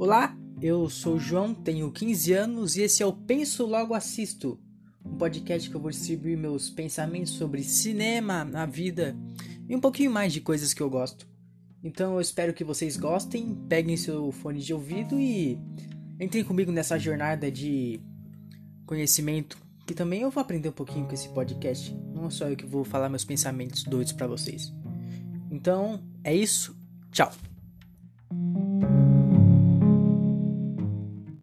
Olá, eu sou o João, tenho 15 anos e esse é o Penso Logo Assisto, um podcast que eu vou distribuir meus pensamentos sobre cinema, a vida e um pouquinho mais de coisas que eu gosto. Então eu espero que vocês gostem, peguem seu fone de ouvido e entrem comigo nessa jornada de conhecimento, que também eu vou aprender um pouquinho com esse podcast. Não é só eu que vou falar meus pensamentos doidos para vocês. Então, é isso. Tchau.